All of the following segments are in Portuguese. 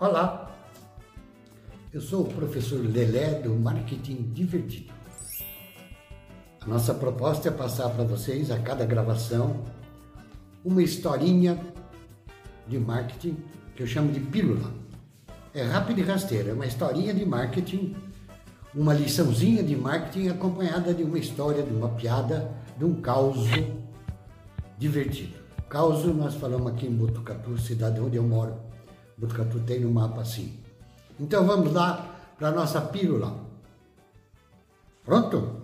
Olá, eu sou o professor Lelé do Marketing Divertido. A nossa proposta é passar para vocês a cada gravação uma historinha de marketing que eu chamo de pílula. É rápido e rasteira, é uma historinha de marketing, uma liçãozinha de marketing acompanhada de uma história, de uma piada, de um caos divertido. Caos nós falamos aqui em Botucatu, cidade onde eu moro. Botucatu tem no mapa assim. Então vamos lá para a nossa pílula. Pronto?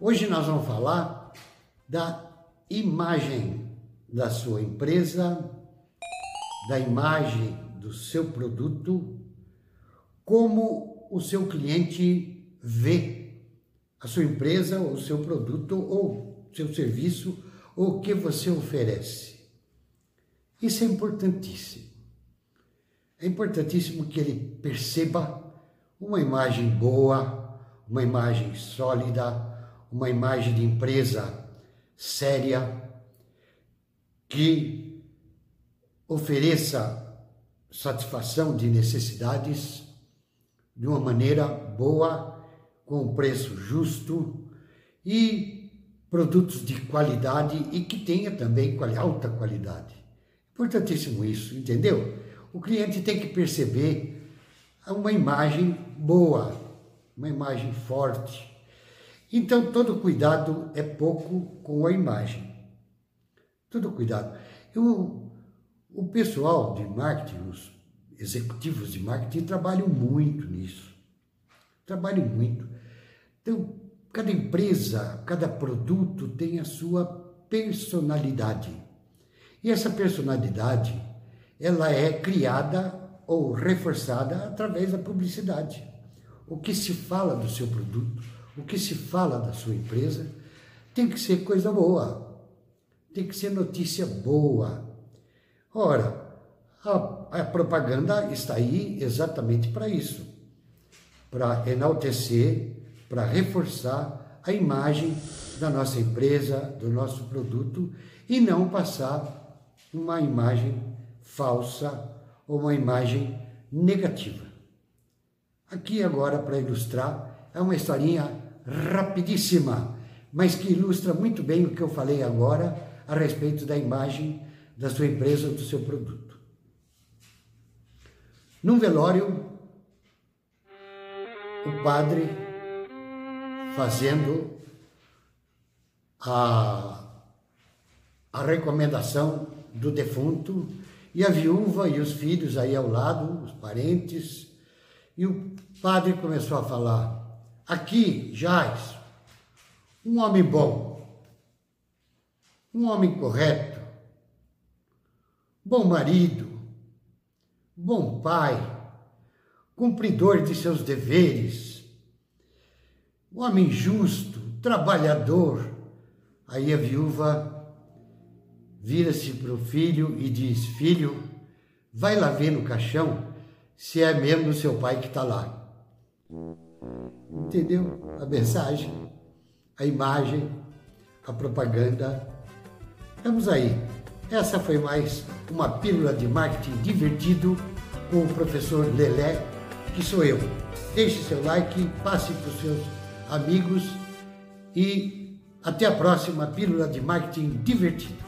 Hoje nós vamos falar da imagem da sua empresa, da imagem do seu produto, como o seu cliente vê a sua empresa, ou o seu produto, ou seu serviço, ou o que você oferece. Isso é importantíssimo. É importantíssimo que ele perceba uma imagem boa, uma imagem sólida, uma imagem de empresa séria, que ofereça satisfação de necessidades de uma maneira boa, com preço justo e produtos de qualidade e que tenha também alta qualidade. Importantíssimo isso, entendeu? O cliente tem que perceber uma imagem boa, uma imagem forte. Então, todo cuidado é pouco com a imagem. Todo cuidado. Eu, o pessoal de marketing, os executivos de marketing, trabalham muito nisso. Trabalham muito. Então, cada empresa, cada produto tem a sua personalidade. E essa personalidade ela é criada ou reforçada através da publicidade. O que se fala do seu produto, o que se fala da sua empresa, tem que ser coisa boa, tem que ser notícia boa. Ora, a, a propaganda está aí exatamente para isso para enaltecer, para reforçar a imagem da nossa empresa, do nosso produto e não passar uma imagem falsa ou uma imagem negativa. Aqui agora para ilustrar é uma historinha rapidíssima, mas que ilustra muito bem o que eu falei agora a respeito da imagem da sua empresa ou do seu produto. Num velório, o padre fazendo a, a recomendação do defunto e a viúva e os filhos aí ao lado, os parentes. E o padre começou a falar: aqui, Jais, um homem bom, um homem correto, bom marido, bom pai, cumpridor de seus deveres, homem justo, trabalhador. Aí a viúva vira-se para o filho e diz: Filho, vai lá ver no caixão se é mesmo seu pai que está lá. Entendeu a mensagem, a imagem, a propaganda? Vamos aí. Essa foi mais uma pílula de marketing divertido com o professor Lelé, que sou eu. Deixe seu like, passe para os seus amigos e até a próxima pílula de marketing divertido.